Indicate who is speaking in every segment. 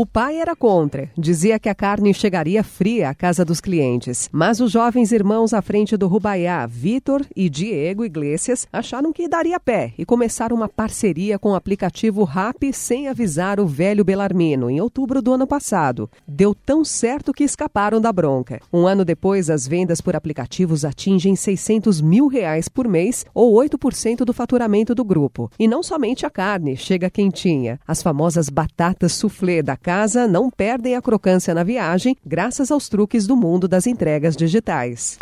Speaker 1: O pai era contra, dizia que a carne chegaria fria à casa dos clientes. Mas os jovens irmãos à frente do Rubaiá, Vitor e Diego Iglesias, acharam que daria pé e começaram uma parceria com o aplicativo Rap sem avisar o velho Belarmino, em outubro do ano passado. Deu tão certo que escaparam da bronca. Um ano depois, as vendas por aplicativos atingem 600 mil reais por mês, ou 8% do faturamento do grupo. E não somente a carne chega quentinha. As famosas batatas soufflé da casa não perdem a crocância na viagem, graças aos truques do mundo das entregas digitais.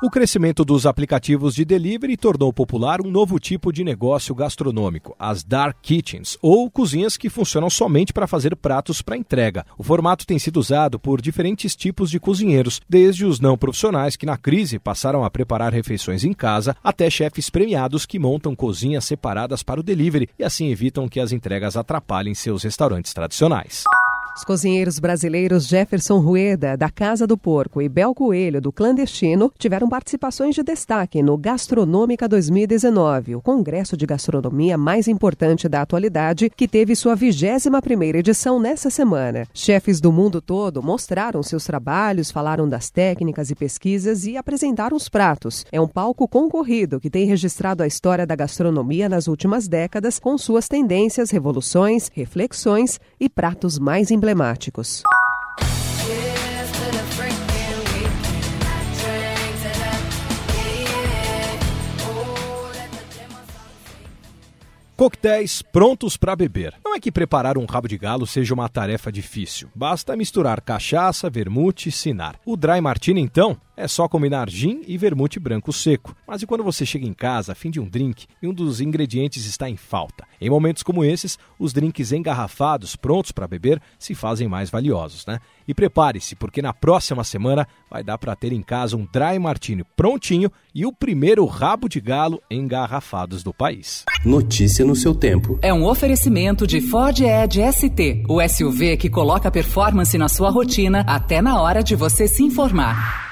Speaker 2: O crescimento dos aplicativos de delivery tornou popular um novo tipo de negócio gastronômico, as dark kitchens, ou cozinhas que funcionam somente para fazer pratos para entrega. O formato tem sido usado por diferentes tipos de cozinheiros, desde os não profissionais que na crise passaram a preparar refeições em casa, até chefes premiados que montam cozinhas separadas para o delivery e assim evitam que as entregas atrapalhem seus restaurantes tradicionais.
Speaker 1: Os cozinheiros brasileiros Jefferson Rueda, da Casa do Porco, e Bel Coelho, do Clandestino, tiveram participações de destaque no Gastronômica 2019, o congresso de gastronomia mais importante da atualidade, que teve sua 21ª edição nessa semana. Chefes do mundo todo mostraram seus trabalhos, falaram das técnicas e pesquisas e apresentaram os pratos. É um palco concorrido que tem registrado a história da gastronomia nas últimas décadas, com suas tendências, revoluções, reflexões e pratos mais importantes emblemáticos.
Speaker 2: Coquetéis prontos para beber. Não é que preparar um rabo de galo seja uma tarefa difícil. Basta misturar cachaça, vermute e sinar. O dry martini, então, é só combinar gin e vermute branco seco. Mas e quando você chega em casa a fim de um drink e um dos ingredientes está em falta? Em momentos como esses, os drinks engarrafados, prontos para beber, se fazem mais valiosos, né? E prepare-se, porque na próxima semana vai dar para ter em casa um dry martini prontinho e o primeiro rabo de galo engarrafados do país.
Speaker 3: Notícia no seu tempo.
Speaker 4: É um oferecimento de Ford Edge ST, o SUV que coloca performance na sua rotina até na hora de você se informar.